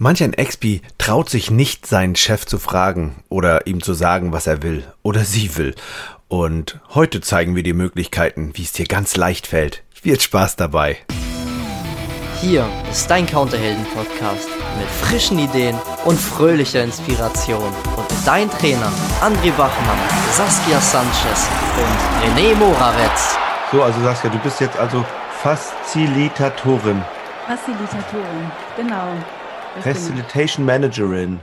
Manch ein Expi traut sich nicht, seinen Chef zu fragen oder ihm zu sagen, was er will oder sie will. Und heute zeigen wir die Möglichkeiten, wie es dir ganz leicht fällt. Viel Spaß dabei. Hier ist dein Counterhelden-Podcast mit frischen Ideen und fröhlicher Inspiration. Und dein Trainer André Bachmann, Saskia Sanchez und René Morawetz. So, also Saskia, du bist jetzt also Facilitatorin. Facilitatorin, genau. Facilitation Managerin.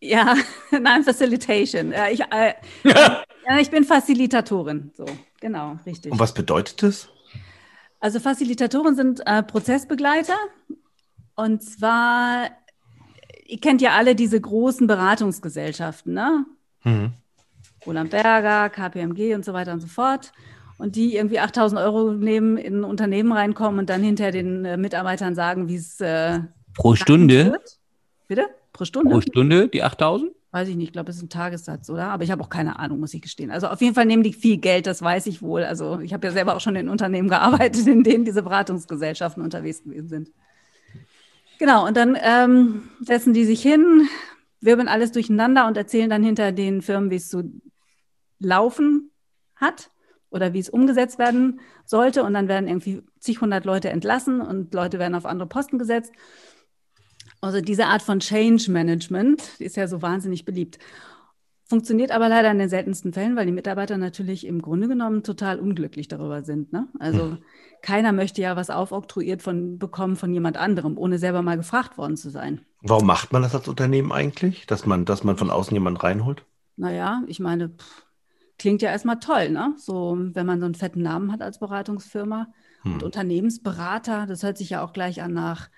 Ja, nein, Facilitation. Ja, ich, äh, ja, ich bin Facilitatorin. So, genau, richtig. Und was bedeutet das? Also Facilitatoren sind äh, Prozessbegleiter. Und zwar, ihr kennt ja alle diese großen Beratungsgesellschaften, ne? Mhm. Roland Berger, KPMG und so weiter und so fort. Und die irgendwie 8000 Euro nehmen, in ein Unternehmen reinkommen und dann hinter den äh, Mitarbeitern sagen, wie es äh, Pro Stunde? Bitte? Pro Stunde? Pro Stunde die 8000? Weiß ich nicht, ich glaube, es ist ein Tagessatz, oder? Aber ich habe auch keine Ahnung, muss ich gestehen. Also auf jeden Fall nehmen die viel Geld, das weiß ich wohl. Also ich habe ja selber auch schon in Unternehmen gearbeitet, in denen diese Beratungsgesellschaften unterwegs gewesen sind. Genau, und dann ähm, setzen die sich hin, wirbeln alles durcheinander und erzählen dann hinter den Firmen, wie es zu laufen hat oder wie es umgesetzt werden sollte. Und dann werden irgendwie zig hundert Leute entlassen und Leute werden auf andere Posten gesetzt. Also diese Art von Change Management ist ja so wahnsinnig beliebt. Funktioniert aber leider in den seltensten Fällen, weil die Mitarbeiter natürlich im Grunde genommen total unglücklich darüber sind. Ne? Also hm. keiner möchte ja was aufoktroyiert von, bekommen von jemand anderem, ohne selber mal gefragt worden zu sein. Warum macht man das als Unternehmen eigentlich, dass man, dass man von außen jemanden reinholt? Naja, ich meine, pff, klingt ja erstmal toll, ne? So, wenn man so einen fetten Namen hat als Beratungsfirma. Hm. Und Unternehmensberater, das hört sich ja auch gleich an nach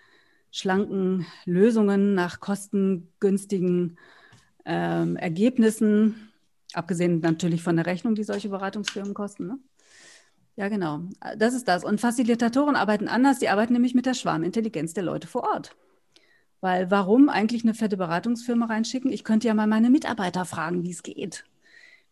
schlanken Lösungen, nach kostengünstigen ähm, Ergebnissen, abgesehen natürlich von der Rechnung, die solche Beratungsfirmen kosten. Ne? Ja, genau. Das ist das. Und Facilitatoren arbeiten anders. Die arbeiten nämlich mit der Schwarmintelligenz der Leute vor Ort. Weil warum eigentlich eine fette Beratungsfirma reinschicken? Ich könnte ja mal meine Mitarbeiter fragen, wie es geht,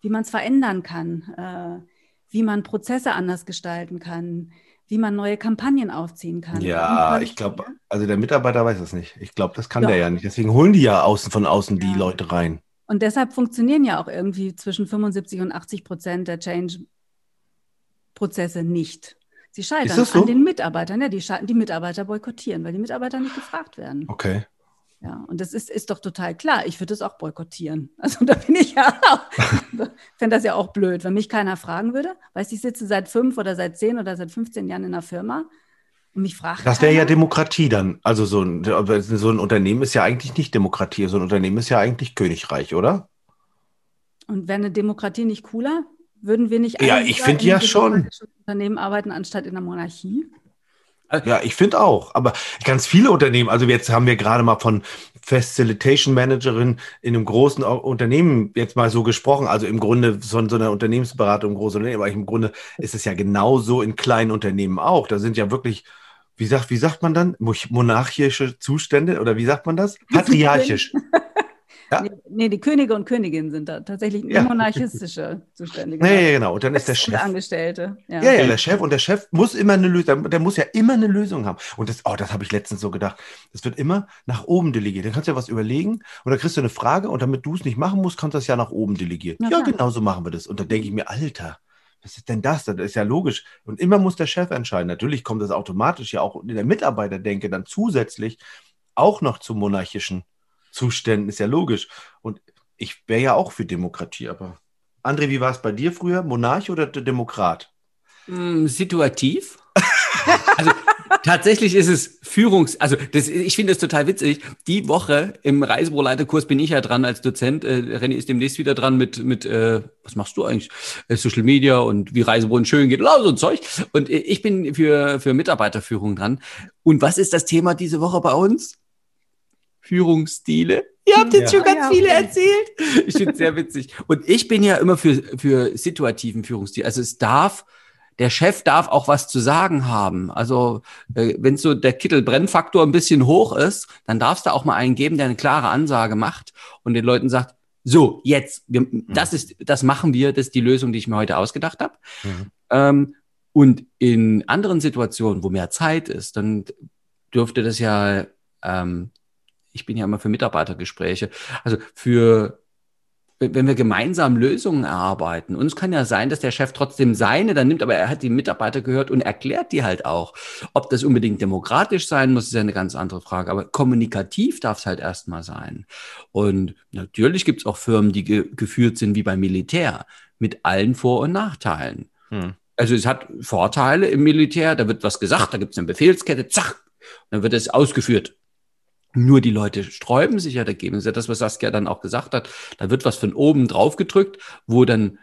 wie man es verändern kann, äh, wie man Prozesse anders gestalten kann, wie man neue Kampagnen aufziehen kann. Ja, ich glaube, also der Mitarbeiter weiß das nicht. Ich glaube, das kann Doch. der ja nicht. Deswegen holen die ja außen von außen ja. die Leute rein. Und deshalb funktionieren ja auch irgendwie zwischen 75 und 80 Prozent der Change-Prozesse nicht. Sie scheitern so? an den Mitarbeitern. Ja, die, die Mitarbeiter boykottieren, weil die Mitarbeiter nicht gefragt werden. Okay. Ja, und das ist, ist doch total klar. Ich würde es auch boykottieren. Also da bin ich ja auch, fände das ja auch blöd, wenn mich keiner fragen würde. Weißt du, ich sitze seit fünf oder seit zehn oder seit 15 Jahren in einer Firma und mich fragt. Das wäre ja Demokratie dann. Also so ein, so ein Unternehmen ist ja eigentlich nicht Demokratie. So ein Unternehmen ist ja eigentlich Königreich, oder? Und wäre eine Demokratie nicht cooler? Würden wir nicht ja, ich finde ja schon Unternehmen arbeiten anstatt in der Monarchie? Ja, ich finde auch. Aber ganz viele Unternehmen, also jetzt haben wir gerade mal von Facilitation Managerin in einem großen Unternehmen jetzt mal so gesprochen. Also im Grunde so, so eine Unternehmensberatung im großen Unternehmen, aber im Grunde ist es ja genauso in kleinen Unternehmen auch. Da sind ja wirklich, wie sagt, wie sagt man dann? Monarchische Zustände oder wie sagt man das? Patriarchisch. Ja? Nee, nee, die Könige und Königinnen sind da tatsächlich ja. monarchistische Zustände. Genau. Nee, genau. Und dann ist der Chef. Angestellte. Ja. ja, ja, der Chef. Und der Chef muss immer eine Lösung, der muss ja immer eine Lösung haben. Und das, oh, das habe ich letztens so gedacht. Das wird immer nach oben delegiert. Dann kannst du ja was überlegen und dann kriegst du eine Frage und damit du es nicht machen musst, kannst du das ja nach oben delegieren. Na, ja, genau so machen wir das. Und dann denke ich mir, Alter, was ist denn das? Das ist ja logisch. Und immer muss der Chef entscheiden. Natürlich kommt das automatisch ja auch in der Mitarbeiterdenke dann zusätzlich auch noch zum monarchischen Zuständen, ist ja logisch. Und ich wäre ja auch für Demokratie, aber. André, wie war es bei dir früher? Monarch oder Demokrat? Mm, situativ. also tatsächlich ist es Führungs-, also das, ich finde es total witzig. Die Woche im Reisebüroleiterkurs bin ich ja dran als Dozent. Äh, René ist demnächst wieder dran mit, mit äh, was machst du eigentlich? Äh, Social Media und wie Reisebüro schön geht, so ein Zeug. Und äh, ich bin für, für Mitarbeiterführung dran. Und was ist das Thema diese Woche bei uns? Führungsstile. Ihr habt jetzt ja. schon ganz ja, viele erzählt. Ich finde es sehr witzig. Und ich bin ja immer für, für situativen Führungsstil. Also es darf, der Chef darf auch was zu sagen haben. Also äh, wenn so der Kittelbrennfaktor ein bisschen hoch ist, dann darfst du auch mal einen geben, der eine klare Ansage macht und den Leuten sagt, so, jetzt, wir, mhm. das ist, das machen wir, das ist die Lösung, die ich mir heute ausgedacht habe. Mhm. Ähm, und in anderen Situationen, wo mehr Zeit ist, dann dürfte das ja ähm, ich bin ja immer für Mitarbeitergespräche, also für wenn wir gemeinsam Lösungen erarbeiten, und es kann ja sein, dass der Chef trotzdem seine dann nimmt, aber er hat die Mitarbeiter gehört und erklärt die halt auch. Ob das unbedingt demokratisch sein muss, ist ja eine ganz andere Frage. Aber kommunikativ darf es halt erstmal sein. Und natürlich gibt es auch Firmen, die ge geführt sind wie beim Militär, mit allen Vor- und Nachteilen. Hm. Also es hat Vorteile im Militär, da wird was gesagt, da gibt es eine Befehlskette, zack, dann wird es ausgeführt. Nur die Leute sträuben sich ja dagegen. Das ist ja das, was Saskia dann auch gesagt hat. Da wird was von oben drauf gedrückt, wo dann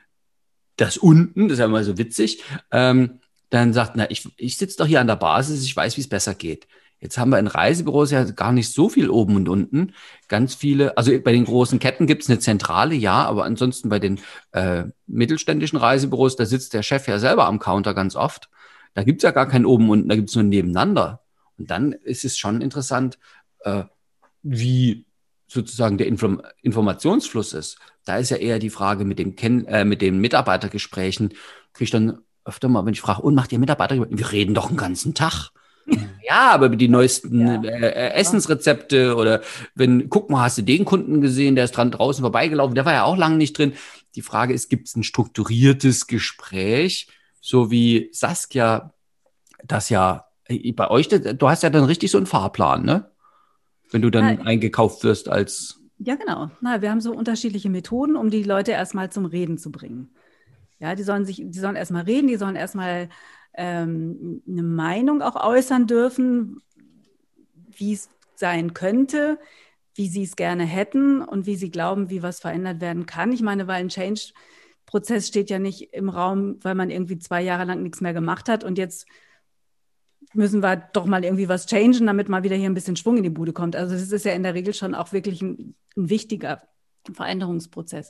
das unten, das ist ja immer so witzig, ähm, dann sagt, na, ich, ich sitze doch hier an der Basis, ich weiß, wie es besser geht. Jetzt haben wir in Reisebüros ja gar nicht so viel oben und unten. Ganz viele, also bei den großen Ketten gibt es eine Zentrale, ja, aber ansonsten bei den äh, mittelständischen Reisebüros, da sitzt der Chef ja selber am Counter ganz oft. Da gibt es ja gar kein oben und unten, da gibt es nur nebeneinander. Und dann ist es schon interessant, äh, wie sozusagen der Inform Informationsfluss ist. Da ist ja eher die Frage mit dem Ken äh, mit den Mitarbeitergesprächen, kriege ich dann öfter mal, wenn ich frage, und macht ihr Mitarbeiter? Wir reden doch einen ganzen Tag. ja, aber die neuesten ja. äh, äh Essensrezepte oder wenn, guck mal, hast du den Kunden gesehen, der ist dran draußen vorbeigelaufen, der war ja auch lange nicht drin. Die Frage ist, gibt es ein strukturiertes Gespräch, so wie Saskia das ja äh, bei euch, du hast ja dann richtig so einen Fahrplan, ne? Wenn du dann Na, eingekauft wirst als. Ja, genau. Na, wir haben so unterschiedliche Methoden, um die Leute erstmal zum Reden zu bringen. Ja, die sollen sich, die sollen erstmal reden, die sollen erstmal ähm, eine Meinung auch äußern dürfen, wie es sein könnte, wie sie es gerne hätten und wie sie glauben, wie was verändert werden kann. Ich meine, weil ein Change-Prozess steht ja nicht im Raum, weil man irgendwie zwei Jahre lang nichts mehr gemacht hat und jetzt müssen wir doch mal irgendwie was changen, damit mal wieder hier ein bisschen Schwung in die Bude kommt. Also das ist ja in der Regel schon auch wirklich ein, ein wichtiger Veränderungsprozess.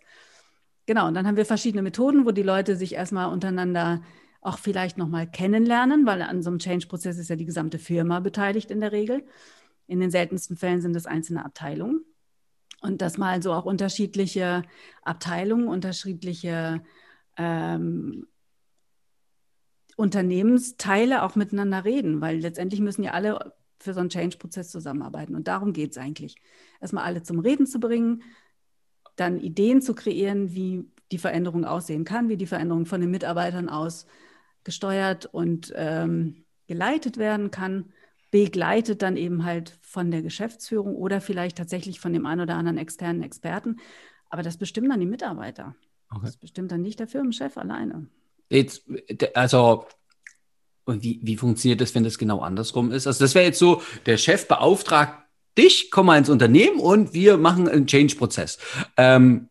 Genau, und dann haben wir verschiedene Methoden, wo die Leute sich erstmal untereinander auch vielleicht nochmal kennenlernen, weil an so einem Change-Prozess ist ja die gesamte Firma beteiligt in der Regel. In den seltensten Fällen sind es einzelne Abteilungen. Und dass mal so auch unterschiedliche Abteilungen, unterschiedliche ähm, Unternehmensteile auch miteinander reden, weil letztendlich müssen ja alle für so einen Change-Prozess zusammenarbeiten. Und darum geht es eigentlich. Erstmal alle zum Reden zu bringen, dann Ideen zu kreieren, wie die Veränderung aussehen kann, wie die Veränderung von den Mitarbeitern aus gesteuert und ähm, geleitet werden kann, begleitet dann eben halt von der Geschäftsführung oder vielleicht tatsächlich von dem einen oder anderen externen Experten. Aber das bestimmen dann die Mitarbeiter. Okay. Das bestimmt dann nicht der Firmenchef alleine. Jetzt, also, und wie, wie funktioniert das, wenn das genau andersrum ist? Also, das wäre jetzt so, der Chef beauftragt dich, komm mal ins Unternehmen und wir machen einen Change-Prozess. Ähm,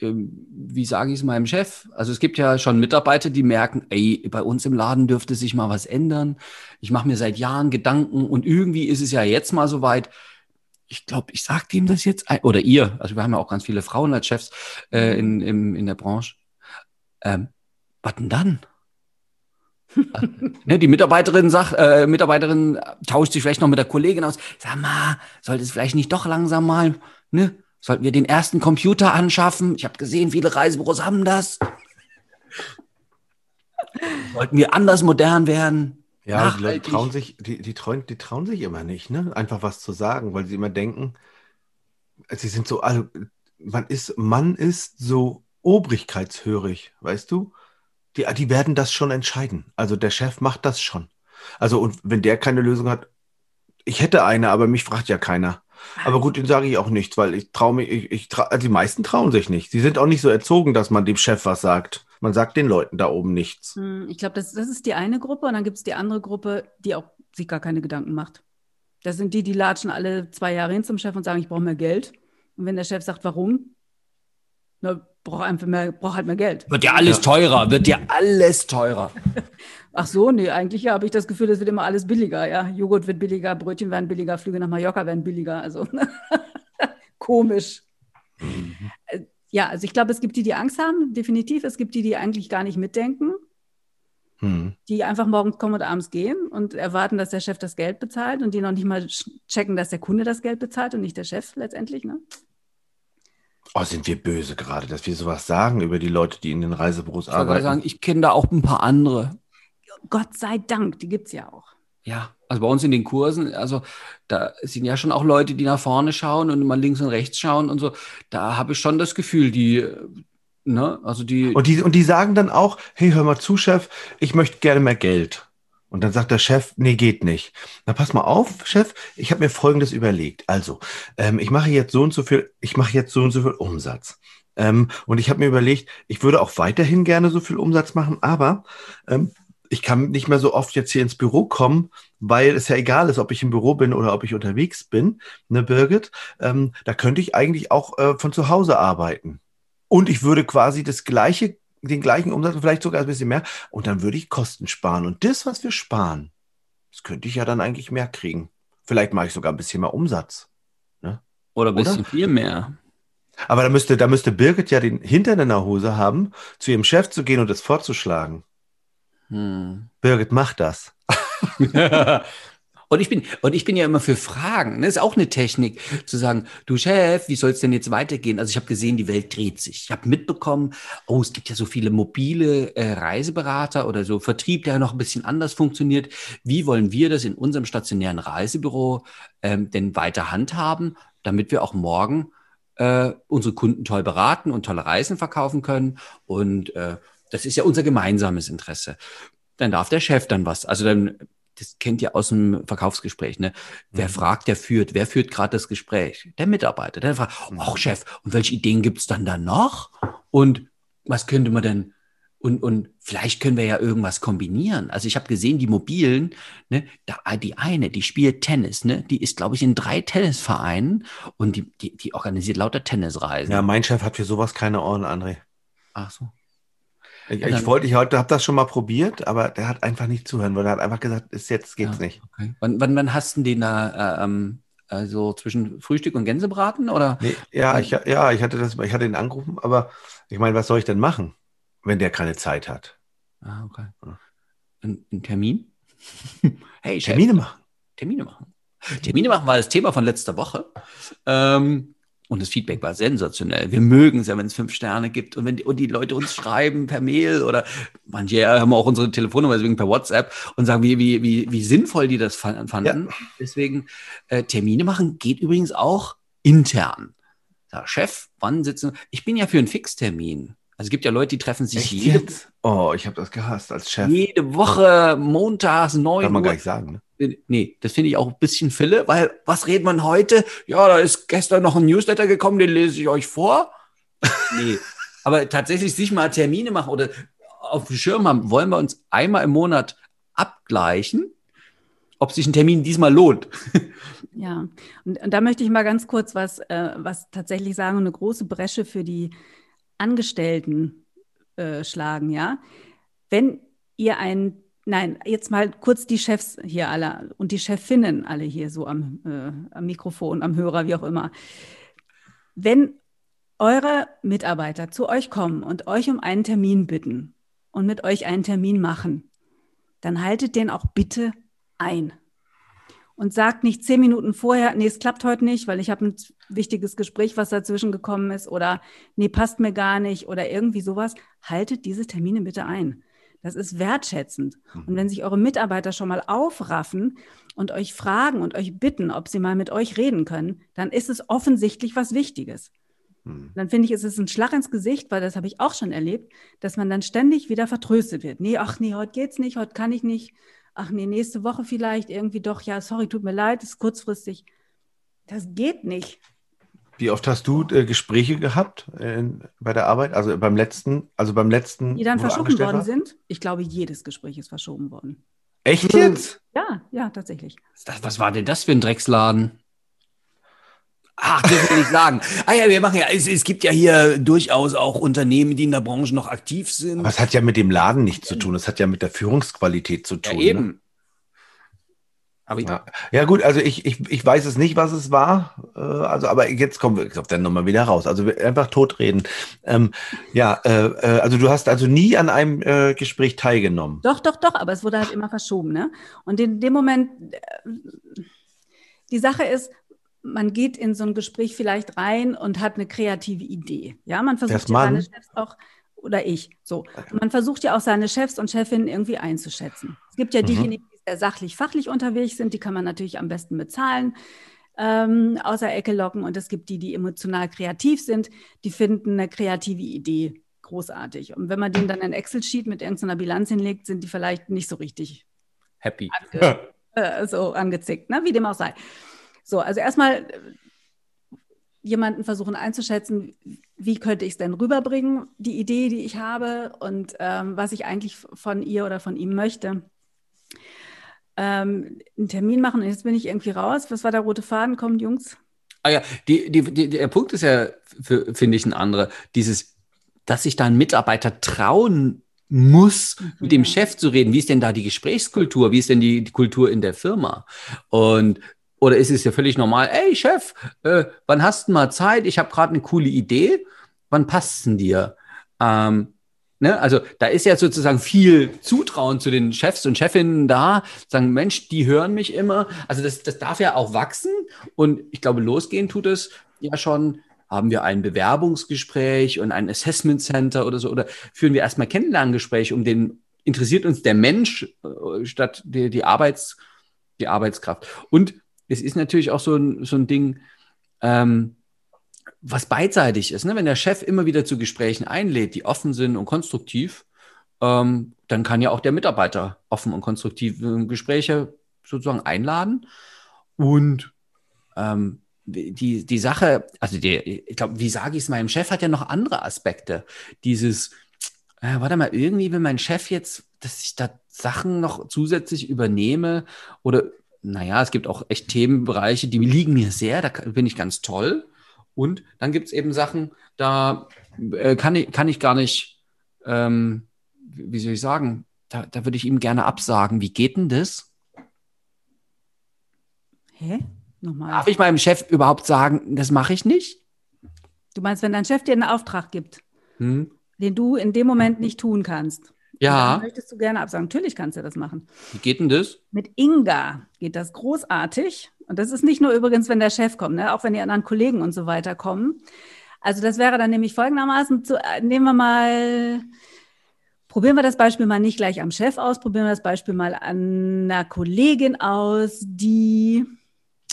ähm, wie sage ich es meinem Chef? Also es gibt ja schon Mitarbeiter, die merken, ey, bei uns im Laden dürfte sich mal was ändern. Ich mache mir seit Jahren Gedanken und irgendwie ist es ja jetzt mal soweit. Ich glaube, ich sage dem das jetzt, oder ihr, also wir haben ja auch ganz viele Frauen als Chefs äh, in, in, in der Branche. Ähm, was denn dann? ne, die Mitarbeiterin sagt, äh, Mitarbeiterin tauscht sich vielleicht noch mit der Kollegin aus. Sag mal, sollte es vielleicht nicht doch langsam mal, ne? Sollten wir den ersten Computer anschaffen? Ich habe gesehen, viele Reisebüros haben das. Sollten wir anders modern werden? Ja, die Leute trauen sich, die, die, trauen, die trauen sich immer nicht, ne? Einfach was zu sagen, weil sie immer denken, sie sind so, also man ist, man ist so obrigkeitshörig, weißt du? Die, die werden das schon entscheiden. Also der Chef macht das schon. Also und wenn der keine Lösung hat, ich hätte eine, aber mich fragt ja keiner. Aber gut, den sage ich auch nichts, weil ich traue mich, ich, ich trau, also die meisten trauen sich nicht. Sie sind auch nicht so erzogen, dass man dem Chef was sagt. Man sagt den Leuten da oben nichts. Hm, ich glaube, das, das ist die eine Gruppe und dann gibt es die andere Gruppe, die auch sich gar keine Gedanken macht. Das sind die, die latschen alle zwei Jahre hin zum Chef und sagen, ich brauche mehr Geld. Und wenn der Chef sagt, warum? Na, braucht einfach mehr, braucht halt mehr Geld. Wird ja alles ja. teurer, wird ja alles teurer. Ach so, nee, eigentlich ja, habe ich das Gefühl, es wird immer alles billiger, ja. Joghurt wird billiger, Brötchen werden billiger, Flüge nach Mallorca werden billiger, also komisch. Mhm. Ja, also ich glaube, es gibt die, die Angst haben, definitiv. Es gibt die, die eigentlich gar nicht mitdenken, mhm. die einfach morgens kommen und abends gehen und erwarten, dass der Chef das Geld bezahlt und die noch nicht mal checken, dass der Kunde das Geld bezahlt und nicht der Chef letztendlich. Ne? Oh, sind wir böse gerade, dass wir sowas sagen über die Leute, die in den Reisebüros ich arbeiten. Sagen, ich kenne da auch ein paar andere. Gott sei Dank, die gibt es ja auch. Ja, Also bei uns in den Kursen, also da sind ja schon auch Leute, die nach vorne schauen und mal links und rechts schauen und so. Da habe ich schon das Gefühl, die, ne, also die. Und die, und die sagen dann auch, hey, hör mal zu, Chef, ich möchte gerne mehr Geld. Und dann sagt der Chef, nee, geht nicht. Na, pass mal auf, Chef, ich habe mir Folgendes überlegt. Also, ähm, ich mache jetzt so und so viel, ich mache jetzt so und so viel Umsatz. Ähm, und ich habe mir überlegt, ich würde auch weiterhin gerne so viel Umsatz machen, aber ähm, ich kann nicht mehr so oft jetzt hier ins Büro kommen, weil es ja egal ist, ob ich im Büro bin oder ob ich unterwegs bin, ne, Birgit? Ähm, da könnte ich eigentlich auch äh, von zu Hause arbeiten. Und ich würde quasi das gleiche, den gleichen Umsatz, vielleicht sogar ein bisschen mehr, und dann würde ich Kosten sparen. Und das, was wir sparen, das könnte ich ja dann eigentlich mehr kriegen. Vielleicht mache ich sogar ein bisschen mehr Umsatz. Ne? Oder ein bisschen Oder? viel mehr. Aber da müsste, da müsste Birgit ja den Hintern in der Hose haben, zu ihrem Chef zu gehen und das vorzuschlagen. Hm. Birgit, mach das. und ich bin, und ich bin ja immer für Fragen. Das ne? ist auch eine Technik, zu sagen, du Chef, wie soll es denn jetzt weitergehen? Also ich habe gesehen, die Welt dreht sich. Ich habe mitbekommen, oh, es gibt ja so viele mobile äh, Reiseberater oder so Vertrieb, der noch ein bisschen anders funktioniert. Wie wollen wir das in unserem stationären Reisebüro ähm, denn weiter handhaben, damit wir auch morgen äh, unsere Kunden toll beraten und tolle Reisen verkaufen können und äh, das ist ja unser gemeinsames Interesse. Dann darf der Chef dann was. Also dann, das kennt ihr aus dem Verkaufsgespräch, ne? Wer mhm. fragt, der führt. Wer führt gerade das Gespräch? Der Mitarbeiter. Der fragt, mhm. ach Chef, und welche Ideen gibt's dann da noch? Und was könnte man denn und, und vielleicht können wir ja irgendwas kombinieren. Also ich habe gesehen, die Mobilen, ne, da, die eine, die spielt Tennis, ne, die ist, glaube ich, in drei Tennisvereinen und die, die, die organisiert lauter Tennisreisen. Ja, mein Chef hat für sowas keine Ohren, André. Ach so. Ich, ich wollte, ich heute habe das schon mal probiert, aber der hat einfach nicht zuhören wollen. Er hat einfach gesagt, ist jetzt geht's ja, nicht. Okay. Wann, wann, wann hast du den da, äh, ähm, also zwischen Frühstück und Gänsebraten oder? Nee, ja, ich, ja, ich hatte das, ich hatte ihn angerufen, aber ich meine, was soll ich denn machen, wenn der keine Zeit hat? Ah, okay. Ein, ein Termin? hey, Termine machen. Termine machen. Termine machen war das Thema von letzter Woche. Ähm, und das Feedback war sensationell. Wir mögen es ja, wenn es fünf Sterne gibt und wenn die, und die Leute uns schreiben per Mail oder manche haben auch unsere Telefonnummer, deswegen per WhatsApp und sagen, wie, wie, wie, wie sinnvoll die das fanden. Ja. Deswegen äh, Termine machen geht übrigens auch intern. Sag, Chef, wann sitzen? Ich bin ja für einen Fixtermin. Also es gibt ja Leute, die treffen sich Echt jede, jetzt? Oh, ich habe das gehasst als Chef. Jede Woche montags neun Kann man Uhr. gar nicht sagen. Ne? Nee, das finde ich auch ein bisschen Fille, weil was redet man heute? Ja, da ist gestern noch ein Newsletter gekommen, den lese ich euch vor. nee, aber tatsächlich sich mal Termine machen oder auf dem Schirm haben, wollen wir uns einmal im Monat abgleichen, ob sich ein Termin diesmal lohnt. ja, und, und, da möchte ich mal ganz kurz was, äh, was tatsächlich sagen, eine große Bresche für die Angestellten äh, schlagen, ja. Wenn ihr einen Nein, jetzt mal kurz die Chefs hier alle und die Chefinnen alle hier so am, äh, am Mikrofon, am Hörer, wie auch immer. Wenn eure Mitarbeiter zu euch kommen und euch um einen Termin bitten und mit euch einen Termin machen, dann haltet den auch bitte ein. Und sagt nicht zehn Minuten vorher, nee, es klappt heute nicht, weil ich habe ein wichtiges Gespräch, was dazwischen gekommen ist, oder nee, passt mir gar nicht, oder irgendwie sowas. Haltet diese Termine bitte ein. Das ist wertschätzend. Und mhm. wenn sich eure Mitarbeiter schon mal aufraffen und euch fragen und euch bitten, ob sie mal mit euch reden können, dann ist es offensichtlich was Wichtiges. Mhm. Dann finde ich, ist es ein Schlag ins Gesicht, weil das habe ich auch schon erlebt, dass man dann ständig wieder vertröstet wird. Nee, ach nee, heute geht's nicht, heute kann ich nicht. Ach nee, nächste Woche vielleicht irgendwie doch. Ja, sorry, tut mir leid, ist kurzfristig. Das geht nicht. Wie oft hast du äh, Gespräche gehabt äh, bei der Arbeit? Also beim letzten, also beim letzten. Die dann verschoben worden war? sind? Ich glaube, jedes Gespräch ist verschoben worden. Echt jetzt? Ja, ja, tatsächlich. Was war denn das für ein Drecksladen? Ach, das will ich sagen. Ah ja, wir machen ja, es, es, gibt ja hier durchaus auch Unternehmen, die in der Branche noch aktiv sind. Aber es hat ja mit dem Laden nichts zu tun, es hat ja mit der Führungsqualität zu tun. Ja, eben. Ne? Aber ja. ja. gut, also ich, ich, ich weiß es nicht, was es war. Äh, also, aber jetzt kommen wir auf der Nummer wieder raus. Also einfach totreden. Ähm, ja, äh, äh, also du hast also nie an einem äh, Gespräch teilgenommen. Doch, doch, doch, aber es wurde halt immer verschoben. Ne? Und in dem Moment, äh, die Sache ist, man geht in so ein Gespräch vielleicht rein und hat eine kreative Idee. Ja, man versucht ja seine Chefs auch oder ich so. Und man versucht ja auch seine Chefs und Chefinnen irgendwie einzuschätzen. Es gibt ja mhm. diejenigen, die sehr sachlich-fachlich unterwegs sind, die kann man natürlich am besten bezahlen, ähm, außer Ecke locken. Und es gibt die, die emotional kreativ sind, die finden eine kreative Idee großartig. Und wenn man denen dann ein Excel-Sheet mit irgendeiner Bilanz hinlegt, sind die vielleicht nicht so richtig happy. Ange äh, so angezickt, ne? wie dem auch sei. So, also erstmal äh, jemanden versuchen einzuschätzen, wie könnte ich es denn rüberbringen, die Idee, die ich habe und ähm, was ich eigentlich von ihr oder von ihm möchte. Ähm, einen Termin machen und jetzt bin ich irgendwie raus. Was war der rote Faden? Kommt, Jungs? Ah ja, die, die, die, der Punkt ist ja, finde ich, ein anderer. Dieses, dass sich da ein Mitarbeiter trauen muss, mhm. mit dem Chef zu reden. Wie ist denn da die Gesprächskultur? Wie ist denn die, die Kultur in der Firma? Und oder ist es ja völlig normal, ey Chef, äh, wann hast du mal Zeit? Ich habe gerade eine coole Idee. Wann passt es dir? Ähm, ne? Also da ist ja sozusagen viel Zutrauen zu den Chefs und Chefinnen da, sagen, Mensch, die hören mich immer. Also das, das darf ja auch wachsen. Und ich glaube, losgehen tut es ja schon haben wir ein Bewerbungsgespräch und ein Assessment Center oder so, oder führen wir erstmal Kennenlerngespräche, um den, interessiert uns der Mensch äh, statt die, die, Arbeits, die Arbeitskraft. Und es ist natürlich auch so ein, so ein Ding, ähm, was beidseitig ist. Ne? Wenn der Chef immer wieder zu Gesprächen einlädt, die offen sind und konstruktiv, ähm, dann kann ja auch der Mitarbeiter offen und konstruktiv Gespräche sozusagen einladen. Und ähm, die, die Sache, also die, ich glaube, wie sage ich es meinem Chef, hat ja noch andere Aspekte. Dieses, äh, warte mal, irgendwie will mein Chef jetzt, dass ich da Sachen noch zusätzlich übernehme oder naja, es gibt auch echt Themenbereiche, die liegen mir sehr, da bin ich ganz toll. Und dann gibt es eben Sachen, da äh, kann, ich, kann ich gar nicht, ähm, wie soll ich sagen, da, da würde ich ihm gerne absagen. Wie geht denn das? Hä? Nochmal. Darf ich meinem Chef überhaupt sagen, das mache ich nicht? Du meinst, wenn dein Chef dir einen Auftrag gibt, hm? den du in dem Moment nicht tun kannst? Ja. möchtest du gerne absagen. Natürlich kannst du das machen. Wie geht denn das? Mit Inga geht das großartig. Und das ist nicht nur übrigens, wenn der Chef kommt, ne? auch wenn die anderen Kollegen und so weiter kommen. Also das wäre dann nämlich folgendermaßen, zu, äh, nehmen wir mal, probieren wir das Beispiel mal nicht gleich am Chef aus, probieren wir das Beispiel mal an einer Kollegin aus, die...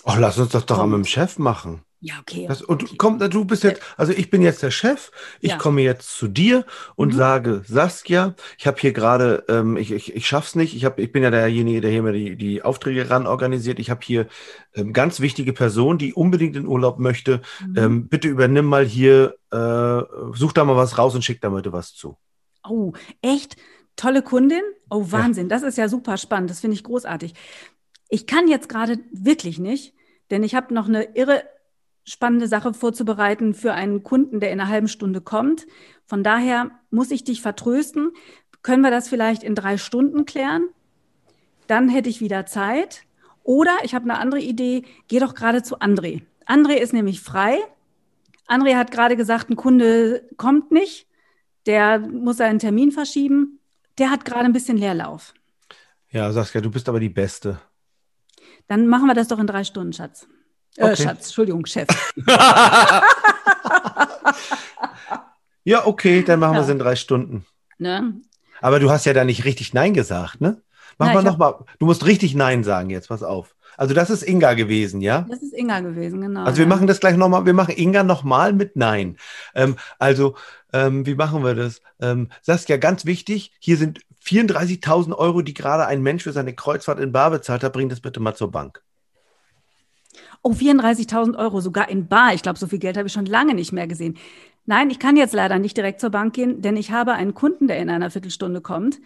Oh, lass uns das doch kommt. am Chef machen. Ja, okay. Das, und okay. komm, du bist jetzt, also ich bin jetzt der Chef, ich ja. komme jetzt zu dir und mhm. sage, Saskia, ich habe hier gerade, ähm, ich, ich, ich schaff's nicht, ich, hab, ich bin ja derjenige, der hier mir die, die Aufträge ran organisiert, ich habe hier ähm, ganz wichtige Person, die unbedingt in Urlaub möchte, mhm. ähm, bitte übernimm mal hier, äh, such da mal was raus und schick da mal was zu. Oh, echt? Tolle Kundin? Oh, Wahnsinn, ja. das ist ja super spannend, das finde ich großartig. Ich kann jetzt gerade wirklich nicht, denn ich habe noch eine irre spannende Sache vorzubereiten für einen Kunden, der in einer halben Stunde kommt. Von daher muss ich dich vertrösten. Können wir das vielleicht in drei Stunden klären? Dann hätte ich wieder Zeit. Oder ich habe eine andere Idee, geh doch gerade zu André. André ist nämlich frei. André hat gerade gesagt, ein Kunde kommt nicht, der muss seinen Termin verschieben. Der hat gerade ein bisschen Leerlauf. Ja, Saskia, du bist aber die Beste. Dann machen wir das doch in drei Stunden, Schatz. Äh, okay. Schatz, Entschuldigung, Chef. ja, okay, dann machen ja. wir es in drei Stunden. Ne? Aber du hast ja da nicht richtig Nein gesagt, ne? Mach Na, mal nochmal. Du musst richtig Nein sagen jetzt, pass auf. Also das ist Inga gewesen, ja? Das ist Inga gewesen, genau. Also wir ja. machen das gleich nochmal, wir machen Inga nochmal mit Nein. Ähm, also, ähm, wie machen wir das? Ähm, Saskia, ganz wichtig, hier sind 34.000 Euro, die gerade ein Mensch für seine Kreuzfahrt in Bar bezahlt hat. Bring das bitte mal zur Bank. Oh, 34.000 Euro, sogar in Bar. Ich glaube, so viel Geld habe ich schon lange nicht mehr gesehen. Nein, ich kann jetzt leider nicht direkt zur Bank gehen, denn ich habe einen Kunden, der in einer Viertelstunde kommt.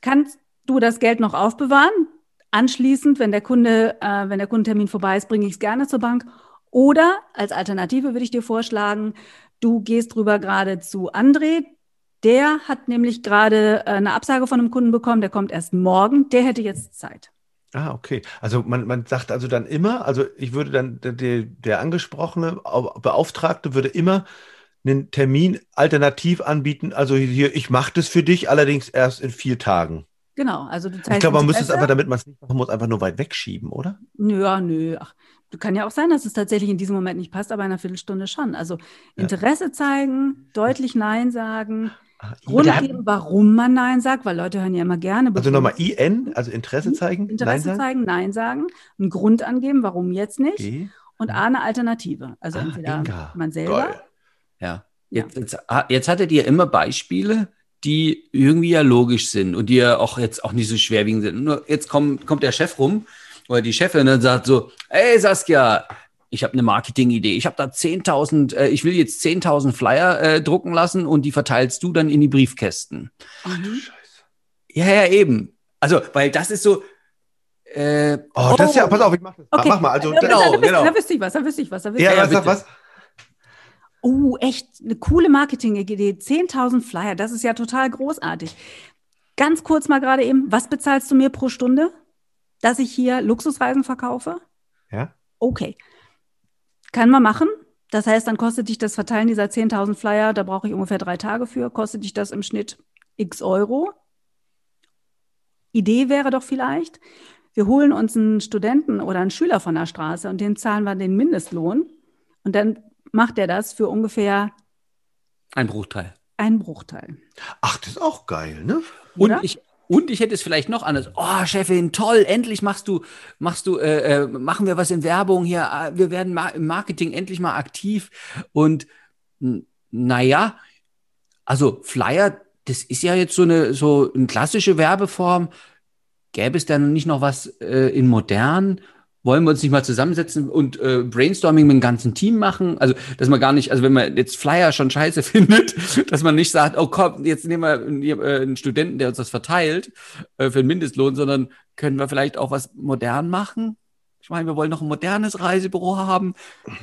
Kannst du das Geld noch aufbewahren? Anschließend, wenn der Kunde, äh, wenn der Kundentermin vorbei ist, bringe ich es gerne zur Bank. Oder als Alternative würde ich dir vorschlagen, du gehst rüber gerade zu André. Der hat nämlich gerade äh, eine Absage von einem Kunden bekommen, der kommt erst morgen. Der hätte jetzt Zeit. Ah, okay. Also man, man sagt also dann immer, also ich würde dann, der, der angesprochene Beauftragte würde immer einen Termin alternativ anbieten. Also hier, ich mache das für dich, allerdings erst in vier Tagen. Genau, also du zeigst Ich glaube, man müsste es aber, damit man es nicht machen muss, einfach nur weit wegschieben, oder? Nö, ja, nö. Ach, kann ja auch sein, dass es tatsächlich in diesem Moment nicht passt, aber in einer Viertelstunde schon. Also Interesse ja. zeigen, deutlich Nein sagen, Grund geben, warum man Nein sagt, weil Leute hören ja immer gerne. Also nochmal IN, also Interesse zeigen. Mhm. Interesse Nein sagen? zeigen, Nein sagen, einen Grund angeben, warum jetzt nicht Okay. und A, eine Alternative. Also Ah, entweder Inga. man selber. Ja. Jetzt, jetzt, ah, jetzt hattet ihr immer Beispiele, die irgendwie ja logisch sind und die ja auch jetzt auch nicht so schwerwiegend sind. Nur jetzt kommt, kommt der Chef rum oder die Chefin und sagt so, hey Saskia, ich habe eine Marketingidee. Ich habe da 10.000, äh, ich will jetzt 10.000 Flyer äh, drucken lassen und die verteilst du dann in die Briefkästen. Mhm. Scheiße. Ja, ja, eben. Also, weil das ist so, äh, Oh, das ist ja, pass auf, ich mach das. Okay. Mach mal, also. da, Genau, da, da, genau. da wüsste ich was, da wüsste ich was, da wüsste ja, ich ja, was, sag bitte. was? Oh, echt eine coole Marketing-Idee. 10.000 Flyer, das ist ja total großartig. Ganz kurz mal gerade eben, was bezahlst du mir pro Stunde, dass ich hier Luxusreisen verkaufe? Ja. Okay. Kann man machen. Das heißt, dann kostet dich das Verteilen dieser 10.000 Flyer, da brauche ich ungefähr drei Tage für, kostet dich das im Schnitt x Euro. Idee wäre doch vielleicht, wir holen uns einen Studenten oder einen Schüler von der Straße und dem zahlen wir den Mindestlohn und dann macht er das für ungefähr ein Bruchteil. einen Bruchteil. Ach, das ist auch geil, ne? Und Oder? ich, und ich hätte es vielleicht noch anders. Oh, Chefin, toll, endlich machst du, machst du, äh, äh, machen wir was in Werbung hier. äh, Wir werden im Marketing endlich mal aktiv. Und naja, also Flyer, das ist ja jetzt so eine, so eine klassische Werbeform. Gäbe es dann nicht noch was äh, in modern? Wollen wir uns nicht mal zusammensetzen und äh, Brainstorming mit dem ganzen Team machen? Also, dass man gar nicht, also wenn man jetzt Flyer schon scheiße findet, dass man nicht sagt, oh komm, jetzt nehmen wir einen, äh, einen Studenten, der uns das verteilt äh, für den Mindestlohn, sondern können wir vielleicht auch was modern machen? Ich meine, wir wollen noch ein modernes Reisebüro haben.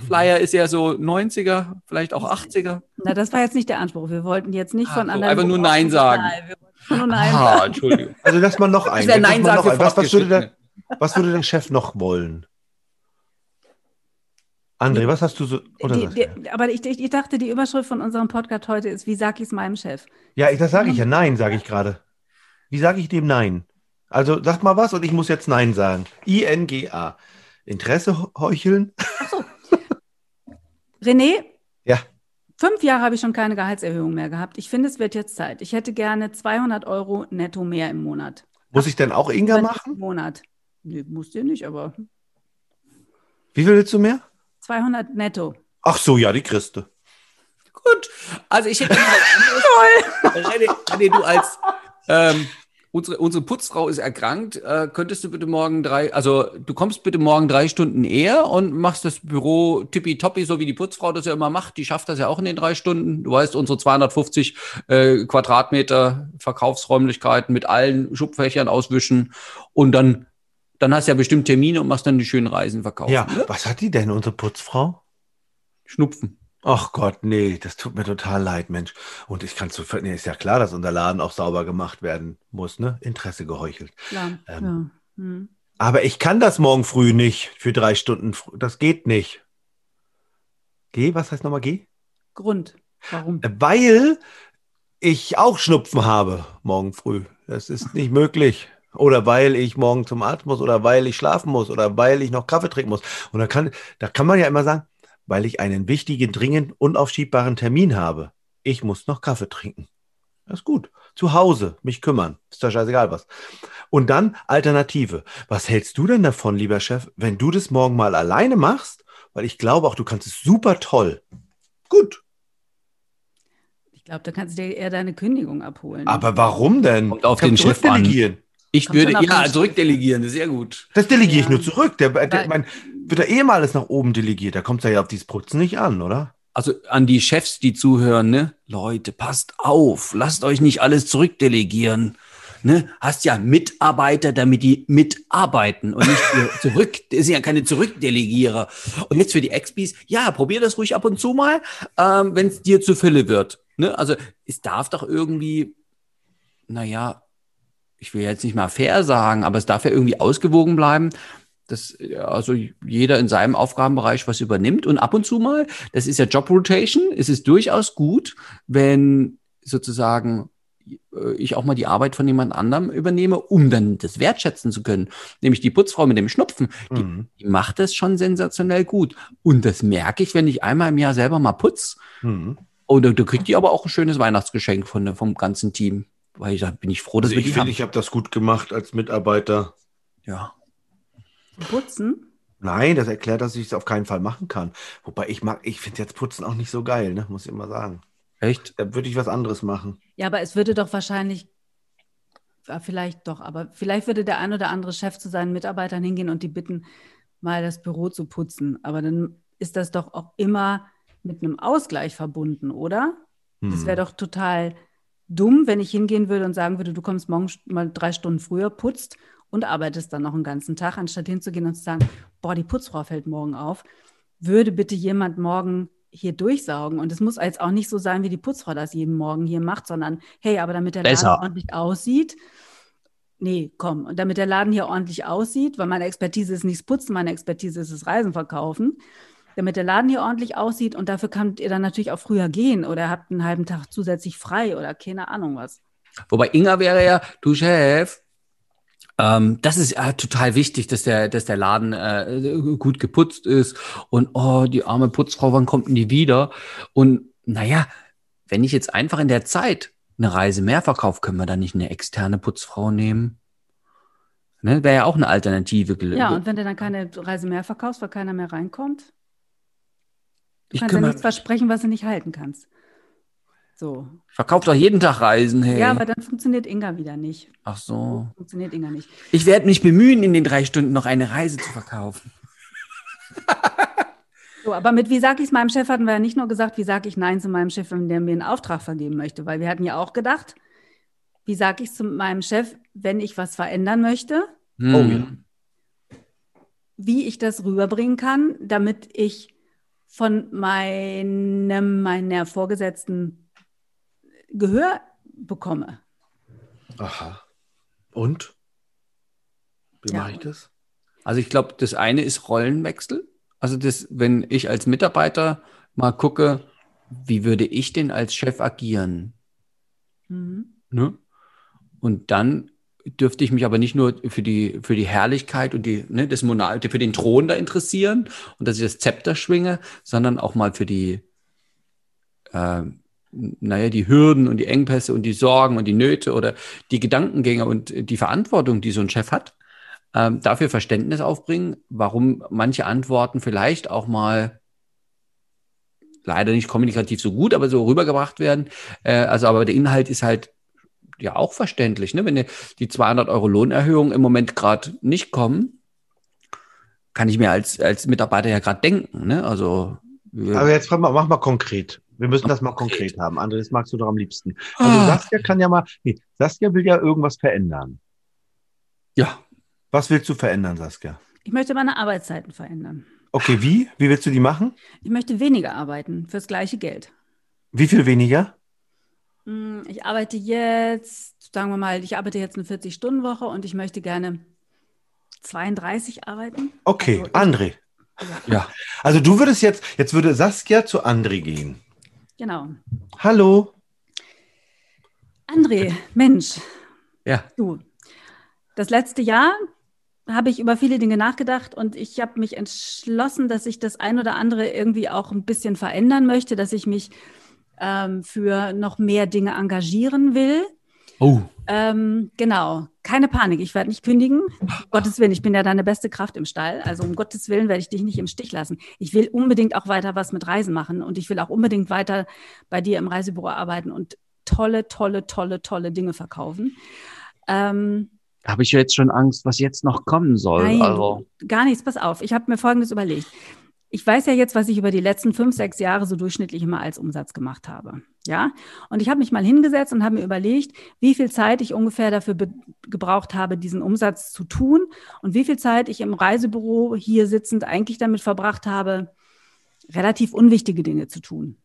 Flyer ist ja so 90er, vielleicht auch 80er. Na, das war jetzt nicht der Anspruch. Wir wollten jetzt nicht Ach von so, anderen. einfach nur Nein sagen. Nein, wir wollten nur Nein Ah, sagen. Entschuldigung. Also lass mal noch Das ein. wäre Lass Nein sagen. Was, was, würde der. Was würde der Chef noch wollen? André, was hast du so? Die, die, aber ich, ich, dachte, die Überschrift von unserem Podcast heute ist, wie sag ich es meinem Chef? Ja, das sage ich ja. Nein, sage ich gerade. Wie sage ich dem Nein? Also sag mal was und ich muss jetzt Nein sagen. I-N-G-A. Interesse heucheln? René? Ja. Fünf Jahre habe ich schon keine Gehaltserhöhung mehr gehabt. Ich finde, es wird jetzt Zeit. Ich hätte gerne 200 Euro netto mehr im Monat. Muss ich denn auch Inga Im machen? Monat. Nee, musst du nicht, aber Wie viel willst du mehr? 200 netto. Ach so, ja, die du. Gut. Also ich hätte noch was anderes. René, René, du als ähm, unsere, unsere Putzfrau ist erkrankt. Äh, könntest du bitte morgen drei, also du kommst bitte morgen drei Stunden eher und machst das Büro tippitoppi, so wie die Putzfrau das ja immer macht. Die schafft das ja auch in den drei Stunden. Du weißt, unsere 250 äh, Quadratmeter Verkaufsräumlichkeiten mit allen Schubfächern auswischen und dann dann hast du ja bestimmt Termine und machst dann die schönen Reisen verkaufen. Ja, ne? was hat die denn, unsere Putzfrau? Schnupfen. Ach Gott, nee, das tut mir total leid, Mensch. Und ich kann zu, nee, ist ja klar, dass unser Laden auch sauber gemacht werden muss, ne? Interesse geheuchelt. Klar. Ähm, ja. Hm. Aber ich kann das morgen früh nicht für drei Stunden. fr- Das geht nicht. Geh, was heißt nochmal geh? Grund. Warum? Weil ich auch Schnupfen habe morgen früh. Das ist nicht möglich. Oder weil ich morgen zum Arzt muss oder weil ich schlafen muss oder weil ich noch Kaffee trinken muss. Und da kann, da kann man ja immer sagen, weil ich einen wichtigen, dringend unaufschiebbaren Termin habe. Ich muss noch Kaffee trinken. Das ist gut. Zu Hause, mich kümmern. Ist doch scheißegal was. Und dann Alternative. Was hältst du denn davon, lieber Chef, wenn du das morgen mal alleine machst? Weil ich glaube auch, du kannst es super toll. Gut. Ich glaube, da kannst du dir eher deine Kündigung abholen. Aber warum denn? Kommt auf den Chef an. Ich würde, ja, zurückdelegieren, das ist sehr gut. Das delegiere ich Ja. nur zurück. Der, der, mein, wird er eh mal alles nach oben delegiert. Da kommt es ja auf dieses Putzen nicht an, oder? Also an die Chefs, die zuhören, ne? Leute, passt auf, lasst euch nicht alles zurückdelegieren. Ne? Hast ja Mitarbeiter, damit die mitarbeiten und nicht zurück. Das sind ja keine Zurückdelegierer. Und jetzt für die Expis, ja, probier das ruhig ab und zu mal, ähm, wenn es dir zu Fülle wird. Ne? Also es darf doch irgendwie, naja, ich will jetzt nicht mal fair sagen, aber es darf ja irgendwie ausgewogen bleiben, dass also jeder in seinem Aufgabenbereich was übernimmt und ab und zu mal, das ist ja Job Rotation, es ist durchaus gut, wenn sozusagen äh, ich auch mal die Arbeit von jemand anderem übernehme, um dann das wertschätzen zu können. Nämlich die Putzfrau mit dem Schnupfen, die, Mhm. die macht das schon sensationell gut. Und das merke ich, wenn ich einmal im Jahr selber mal putz. Mhm. Oh, da, da kriegt die aber auch ein schönes Weihnachtsgeschenk von, vom ganzen Team. Weil ich da bin ich froh, dass Also wir ich die finde, haben. ich habe das gut gemacht als Mitarbeiter. Ja. Putzen? Nein, das erklärt, dass ich es auf keinen Fall machen kann. Wobei ich mag, ich finde jetzt Putzen auch nicht so geil, ne? muss ich immer sagen. Echt? Da würde ich was anderes machen. Ja, aber es würde doch wahrscheinlich, ja, vielleicht doch, aber vielleicht würde der ein oder andere Chef zu seinen Mitarbeitern hingehen und die bitten, mal das Büro zu putzen. Aber dann ist das doch auch immer mit einem Ausgleich verbunden, oder? Das Hm. wäre doch total dumm, wenn ich hingehen würde und sagen würde, du kommst morgen mal drei Stunden früher, putzt und arbeitest dann noch einen ganzen Tag, anstatt hinzugehen und zu sagen, boah, die Putzfrau fällt morgen auf. Würde bitte jemand morgen hier durchsaugen? Und es muss jetzt auch nicht so sein, wie die Putzfrau das jeden Morgen hier macht, sondern hey, aber damit der Besser. Laden ordentlich aussieht, nee, komm, und damit der Laden hier ordentlich aussieht, weil meine Expertise ist nichts putzen, meine Expertise ist das Reisen verkaufen, damit der Laden hier ordentlich aussieht und dafür könnt ihr dann natürlich auch früher gehen oder habt einen halben Tag zusätzlich frei oder keine Ahnung was. Wobei Inga wäre ja, du Chef, ähm, das ist ja total wichtig, dass der, dass der Laden äh, gut geputzt ist und oh, die arme Putzfrau, wann kommt denn die wieder? Und naja, wenn ich jetzt einfach in der Zeit eine Reise mehr verkaufe, können wir da nicht eine externe Putzfrau nehmen? Ne, wäre ja auch eine Alternative. Ja, und wenn du dann keine Reise mehr verkaufst, weil keiner mehr reinkommt, du ich kannst ja nichts versprechen, was du nicht halten kannst. So. verkaufe doch jeden Tag Reisen, hey. Ja, aber dann funktioniert Inga wieder nicht. Ach so. Funktioniert Inga nicht. Ich werde mich bemühen, in den drei Stunden noch eine Reise zu verkaufen. So, aber mit wie sage ich es meinem Chef hatten wir ja nicht nur gesagt, wie sage ich Nein zu meinem Chef, wenn der mir einen Auftrag vergeben möchte, weil wir hatten ja auch gedacht, wie sage ich es zu meinem Chef, wenn ich was verändern möchte, Hm. Oh ja. wie ich das rüberbringen kann, damit ich von meinem, meiner Vorgesetzten Gehör bekomme. Aha. Und? Wie Ja. mache ich das? Also ich glaube, das eine ist Rollenwechsel. Also das, wenn ich als Mitarbeiter mal gucke, wie würde ich denn als Chef agieren? Mhm. Ne? Und dann dürfte ich mich aber nicht nur für die, für die Herrlichkeit und die, ne, des Monarch, für den Thron da interessieren und dass ich das Zepter schwinge, sondern auch mal für die, äh, naja, die Hürden und die Engpässe und die Sorgen und die Nöte oder die Gedankengänge und die Verantwortung, die so ein Chef hat, ähm, dafür Verständnis aufbringen, warum manche Antworten vielleicht auch mal leider nicht kommunikativ so gut, aber so rübergebracht werden. Äh, also, aber der Inhalt ist halt ja auch verständlich, ne? Wenn die- die 200 Euro Lohnerhöhung im Moment gerade nicht kommen, kann ich mir als, als Mitarbeiter ja gerade denken, ne? Also, Aber jetzt frag mal, mach mal konkret. Wir müssen das mal konkret haben. André, das magst du doch am liebsten. Also Ah. Saskia kann ja mal, nee, Saskia will ja irgendwas verändern. ja, Was willst du verändern, Saskia? Ich möchte meine Arbeitszeiten verändern. Okay, wie? Wie willst du die machen? Ich möchte weniger arbeiten fürs gleiche Geld. Wie viel weniger? Mm, Ich arbeite jetzt, sagen wir mal, ich arbeite jetzt eine 40-Stunden-Woche und ich möchte gerne 32 arbeiten. Okay, Also André. ja. Also du würdest jetzt, jetzt würde Saskia zu André gehen. Genau. Hallo. André, Mensch, Ja. du, das letzte Jahr habe ich über viele Dinge nachgedacht und ich habe mich entschlossen, dass ich das ein oder andere irgendwie auch ein bisschen verändern möchte, dass ich mich ähm, für noch mehr Dinge engagieren will. Oh. Ähm, genau, keine Panik, ich werde nicht kündigen. Um Gottes Willen, ich bin ja deine beste Kraft im Stall. Also um Gottes Willen werde ich dich nicht im Stich lassen. Ich will unbedingt auch weiter was mit Reisen machen und ich will auch unbedingt weiter bei dir im Reisebüro arbeiten und tolle, tolle, tolle, tolle Dinge verkaufen. Ähm, habe ich jetzt schon Angst, was jetzt noch kommen soll. Nein, Also, gar nichts, pass auf. Ich habe mir Folgendes überlegt. Ich weiß ja jetzt, was ich über die letzten fünf, sechs Jahre so durchschnittlich immer als Umsatz gemacht habe. Ja, und ich habe mich mal hingesetzt und habe mir überlegt, wie viel Zeit ich ungefähr dafür gebraucht habe, diesen Umsatz zu tun und wie viel Zeit ich im Reisebüro hier sitzend eigentlich damit verbracht habe, relativ unwichtige Dinge zu tun.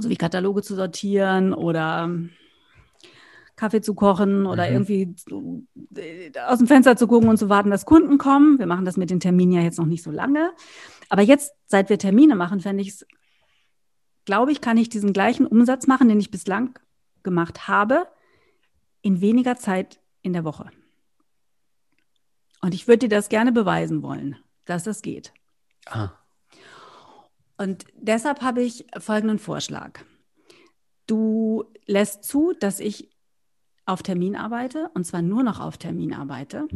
So wie Kataloge zu sortieren oder Kaffee zu kochen oder Mhm. irgendwie äh, aus dem Fenster zu gucken und zu warten, dass Kunden kommen. Wir machen das mit den Terminen ja jetzt noch nicht so lange. Aber jetzt, seit wir Termine machen, fände ich es, glaube ich, kann ich diesen gleichen Umsatz machen, den ich bislang gemacht habe, in weniger Zeit in der Woche. Und ich würde dir das gerne beweisen wollen, dass das geht. ah, Und deshalb habe ich folgenden Vorschlag. du lässt zu, dass ich auf Termin arbeite und zwar nur noch auf Termin arbeite.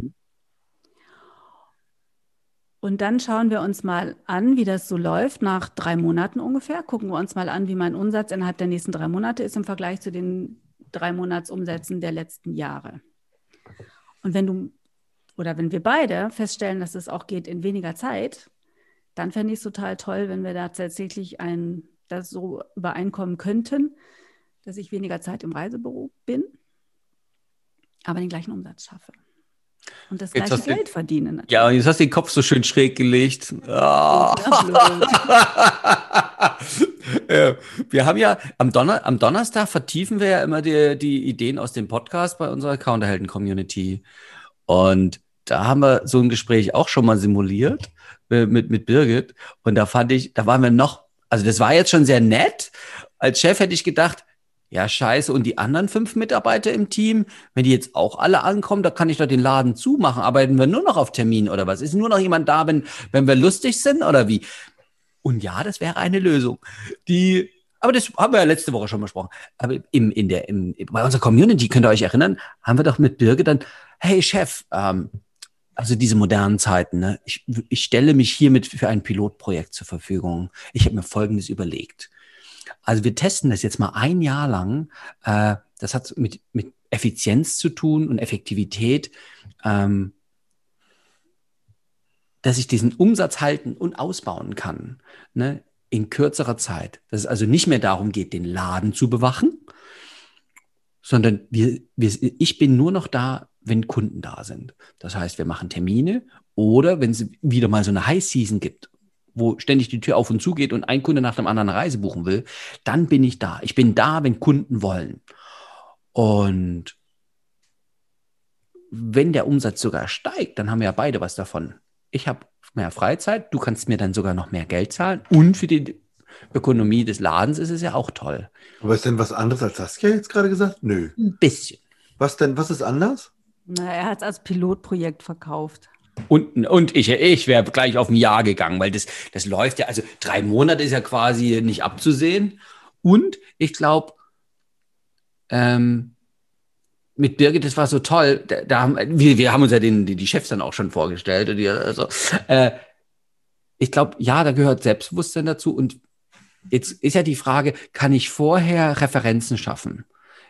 Und dann schauen wir uns mal an, wie das so läuft nach drei Monaten ungefähr. Gucken wir uns mal an, wie mein Umsatz innerhalb der nächsten drei Monate ist im Vergleich zu den drei Monatsumsätzen der letzten Jahre. Und wenn du oder wenn wir beide feststellen, dass es auch geht in weniger Zeit, dann fände ich es total toll, wenn wir da tatsächlich ein, das so übereinkommen könnten, dass ich weniger Zeit im Reisebüro bin, aber den gleichen Umsatz schaffe. Und das Jetzt gleiche Geld verdienen. natürlich. Ja, und jetzt hast du den Kopf so schön schräg gelegt. Ah. Äh, wir haben ja am, Donner am Donnerstag vertiefen wir ja immer die, die Ideen aus dem Podcast bei unserer Counterhelden-Community. Und da haben wir so ein Gespräch auch schon mal simuliert äh, mit, mit Birgit. Und da fand ich, da waren wir noch, also das war jetzt schon sehr nett. Als Chef hätte ich gedacht, ja, scheiße. Und die anderen fünf Mitarbeiter im Team, wenn die jetzt auch alle ankommen, da kann ich doch den Laden zumachen. Arbeiten wir nur noch auf Termin oder was? Ist nur noch jemand da, wenn, wenn wir lustig sind oder wie? Und ja, das wäre eine Lösung. Die, aber das haben wir ja letzte Woche schon besprochen. Aber im, in der, im, bei unserer Community, könnt ihr euch erinnern, haben wir doch mit Birge dann, hey Chef, ähm, also diese modernen Zeiten, ne? ich, ich stelle mich hiermit für ein Pilotprojekt zur Verfügung. Ich habe mir Folgendes überlegt. Also wir testen das jetzt mal ein Jahr lang. Äh, das hat mit, mit Effizienz zu tun und Effektivität, ähm, dass ich diesen Umsatz halten und ausbauen kann ne, in kürzerer Zeit. Dass es also nicht mehr darum geht, den Laden zu bewachen, sondern wir, wir, ich bin nur noch da, wenn Kunden da sind. Das heißt, wir machen Termine oder wenn es wieder mal so eine High Season gibt, wo ständig die Tür auf und zu geht und ein Kunde nach dem anderen eine Reise buchen will, dann bin ich da. Ich bin da, wenn Kunden wollen. Und wenn der Umsatz sogar steigt, dann haben wir ja beide was davon. Ich habe mehr Freizeit, du kannst mir dann sogar noch mehr Geld zahlen und für die Ökonomie des Ladens ist es ja auch toll. Aber ist denn was anderes als Saskia jetzt gerade gesagt? Nö. Ein bisschen. Was denn, was ist anders? Na, er hat es als Pilotprojekt verkauft. Und, und ich, ich wäre gleich auf ein Jahr gegangen, weil das, das läuft ja, also drei Monate ist ja quasi nicht abzusehen. Und ich glaube, ähm, mit Birgit, das war so toll. Da, da haben, wir, wir haben uns ja den, die, die Chefs dann auch schon vorgestellt. Und die, also, äh, ich glaube, ja, da gehört Selbstbewusstsein dazu. Und jetzt ist ja die Frage, kann ich vorher Referenzen schaffen?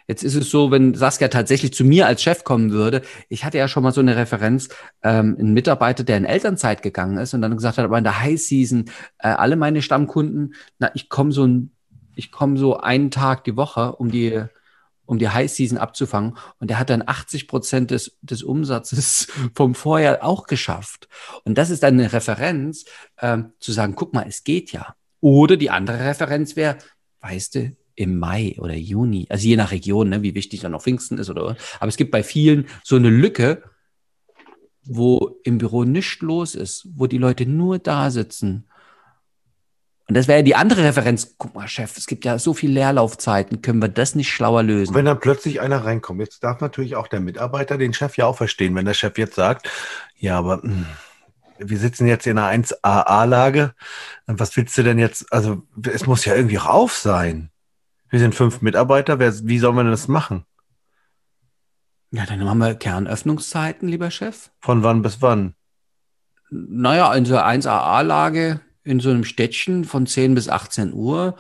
Jetzt ist es so, wenn Saskia tatsächlich zu mir als Chef kommen würde, ich hatte ja schon mal so eine Referenz, ähm, ein Mitarbeiter, der in Elternzeit gegangen ist und dann gesagt hat, aber in der High Season, äh, alle meine Stammkunden, na, ich komme so ein, ich komme so einen Tag die Woche, um die, um die High Season abzufangen. Und der hat dann 80 Prozent des, des Umsatzes vom Vorjahr auch geschafft. Und das ist dann eine Referenz, ähm, zu sagen, guck mal, es geht ja. Oder die andere Referenz wäre, weißt du, im Mai oder Juni, also je nach Region, ne, wie wichtig dann noch Pfingsten ist oder, aber es gibt bei vielen so eine Lücke, wo im Büro nichts los ist, wo die Leute nur da sitzen. Und das wäre ja die andere Referenz. Guck mal, Chef, es gibt ja so viel Leerlaufzeiten. Können wir das nicht schlauer lösen? Wenn dann plötzlich einer reinkommt, jetzt darf natürlich auch der Mitarbeiter den Chef ja auch verstehen, wenn der Chef jetzt sagt, ja, aber mh, wir sitzen jetzt in einer 1AA-Lage, was willst du denn jetzt, also es muss ja irgendwie auch auf sein. Wir sind fünf Mitarbeiter, wer, wie sollen wir denn das machen? Ja, dann haben wir Kernöffnungszeiten, lieber Chef. Von wann bis wann? Naja, in so einer 1AA-Lage in so einem Städtchen von 10 bis 18 Uhr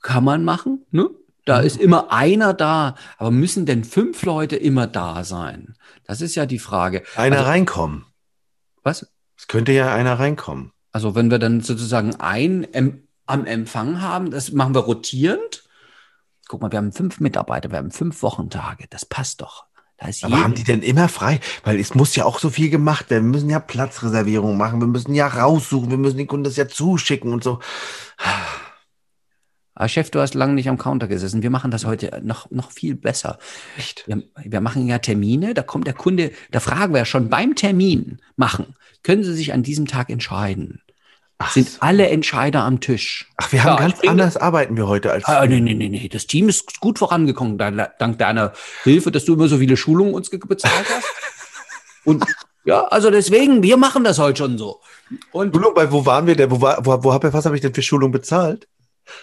kann man machen. Ne? Da ist immer einer da. Aber müssen denn fünf Leute immer da sein? Das ist ja die Frage. Einer Also- reinkommen. Was? Es könnte ja einer reinkommen. Also wenn wir dann sozusagen ein em am Empfang haben, das machen wir rotierend. Guck mal, wir haben fünf Mitarbeiter, wir haben fünf Wochentage. Das passt doch. Da ist Aber haben die denn immer frei? Weil es muss ja auch so viel gemacht werden. Wir müssen ja Platzreservierung machen, wir müssen ja raussuchen, wir müssen den Kunden das ja zuschicken und so. Ah, Chef, du hast lange nicht am Counter gesessen. Wir machen das heute noch, noch viel besser. Echt? Wir, wir machen ja Termine, da kommt der Kunde, da fragen wir schon beim Termin machen, können Sie sich an diesem Tag entscheiden? Ach, Sind so. alle Entscheider am Tisch? Ach wir haben Ja, ganz anders arbeiten wir heute als. Ah, nee, nee, nee, nee. Das Team ist gut vorangekommen, da- dank deiner Hilfe, dass du immer so viele Schulungen uns bezahlt hast. Und ja, also deswegen, wir machen das heute schon so. Und Schulung, bei wo waren wir denn? Wo, war, wo, wo hab, was habe ich denn für Schulung bezahlt?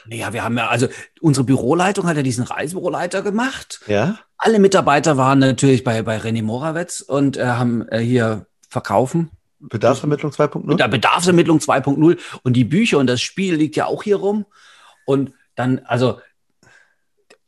Naja, wir haben ja, also unsere Büroleitung hat ja diesen Reisebüroleiter gemacht. Ja? Alle Mitarbeiter waren natürlich bei, bei René Morawetz und äh, haben äh, hier verkaufen. Bedarfsermittlung 2.0? Mit der Bedarfsermittlung 2.0 und die Bücher und das Spiel liegt ja auch hier rum. Und dann, also,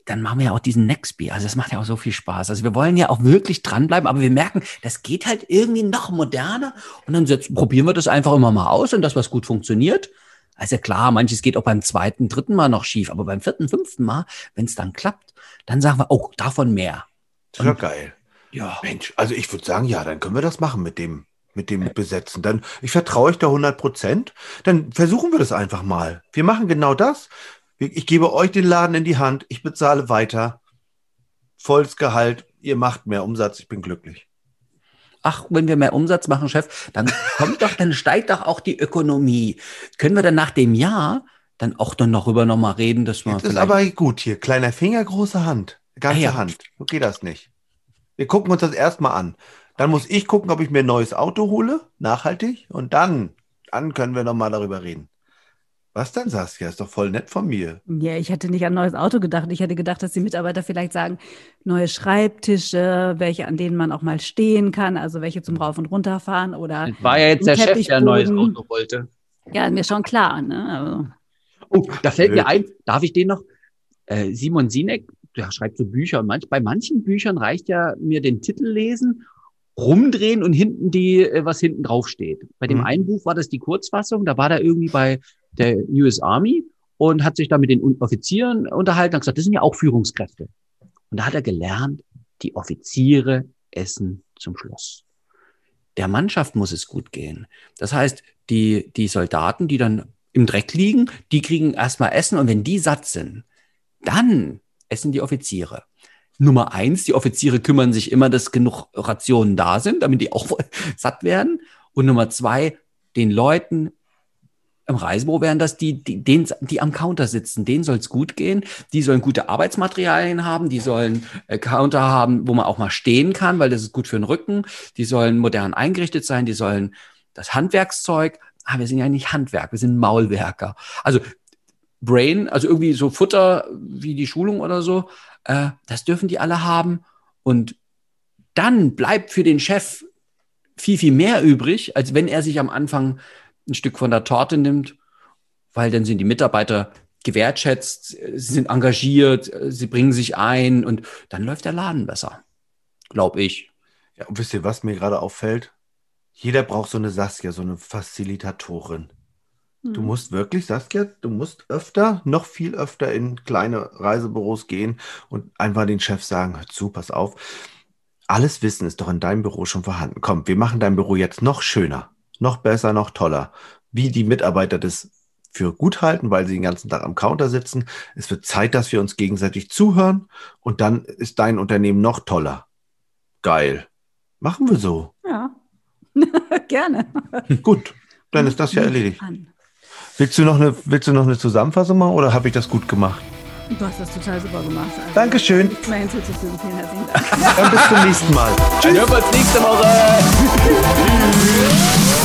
dann machen wir ja auch diesen Nextby. Also, das macht ja auch so viel Spaß. Also, wir wollen ja auch wirklich dranbleiben, aber wir merken, das geht halt irgendwie noch moderner. Und dann setzen, probieren wir das einfach immer mal aus und das, was gut funktioniert. Also klar, manches geht auch beim zweiten, dritten Mal noch schief, aber beim vierten, fünften Mal, wenn es dann klappt, dann sagen wir, oh, davon mehr. Das ist ja geil. Ja. Mensch, also ich würde sagen, ja, dann können wir das machen mit dem, mit dem Besetzen. Dann, ich vertraue euch da 100 Prozent. Dann versuchen wir das einfach mal. Wir machen genau das. Ich gebe euch den Laden in die Hand. Ich bezahle weiter. Volles Gehalt. Ihr macht mehr Umsatz. Ich bin glücklich ach, wenn wir mehr Umsatz machen, Chef, dann kommt doch, dann steigt doch auch die Ökonomie. Können wir dann nach dem Jahr dann auch dann noch über nochmal reden, dass man. Das ist aber gut hier. Kleiner Finger, große Hand. Ganze ah, ja. Hand. So geht das nicht. Wir gucken uns das erstmal an. Dann muss ich gucken, ob ich mir ein neues Auto hole, nachhaltig, und dann, dann können wir nochmal darüber reden. Was denn, Saskia? Ist doch voll nett von mir. Ja, ich hätte nicht an neues Auto gedacht. Ich hätte gedacht, dass die Mitarbeiter vielleicht sagen, neue Schreibtische, welche, an denen man auch mal stehen kann, also welche zum Rauf- und Runterfahren oder. Das war ja jetzt der Chef, der ein neues Auto wollte. Ja, mir schon klar. Ne? Also. Oh, da fällt mir ein, darf ich den noch? Äh, Simon Sinek, der schreibt so Bücher und manch, bei manchen Büchern reicht ja mir den Titel lesen rumdrehen und hinten die, äh, was hinten drauf steht. Bei dem mhm. einen Buch war das die Kurzfassung, da war da irgendwie bei der US Army und hat sich da mit den Offizieren unterhalten und gesagt, das sind ja auch Führungskräfte. Und da hat er gelernt, die Offiziere essen zum Schluss. Der Mannschaft muss es gut gehen. Das heißt, die, die Soldaten, die dann im Dreck liegen, die kriegen erstmal Essen und wenn die satt sind, dann essen die Offiziere. Nummer eins, die Offiziere kümmern sich immer, dass genug Rationen da sind, damit die auch satt werden. Und Nummer zwei, den Leuten im Reisebüro wären das die, die, den, die am Counter sitzen. Denen soll es gut gehen. Die sollen gute Arbeitsmaterialien haben. Die sollen äh, Counter haben, wo man auch mal stehen kann, weil das ist gut für den Rücken. Die sollen modern eingerichtet sein. Die sollen das Handwerkszeug. Ah, wir sind ja nicht Handwerk, wir sind Maulwerker. Also Brain, also irgendwie so Futter wie die Schulung oder so, äh, das dürfen die alle haben. Und dann bleibt für den Chef viel, viel mehr übrig, als wenn er sich am Anfang ein Stück von der Torte nimmt, weil dann sind die Mitarbeiter gewertschätzt, sie sind engagiert, sie bringen sich ein und dann läuft der Laden besser, glaube ich. Ja, und wisst ihr, was mir gerade auffällt? Jeder braucht so eine Saskia, so eine Facilitatorin. Du hm. musst wirklich, Saskia, du musst öfter, noch viel öfter in kleine Reisebüros gehen und einfach den Chef sagen, hör zu, pass auf. Alles Wissen ist doch in deinem Büro schon vorhanden. Komm, wir machen dein Büro jetzt noch schöner noch besser, noch toller. Wie die Mitarbeiter das für gut halten, weil sie den ganzen Tag am Counter sitzen. Es wird Zeit, dass wir uns gegenseitig zuhören und dann ist dein Unternehmen noch toller. Geil. Machen wir so. Ja, gerne. Gut, dann ist das ja erledigt. Willst du noch eine, willst du noch eine Zusammenfassung machen oder habe ich das gut gemacht? Du hast das total super gemacht. Also, Dankeschön. Nichts mehr hinzuzufügen. Vielen herzlichen Dank. Dann bis zum nächsten Mal. Tschüss. Dann hören wir uns nächste Woche. Tschüss.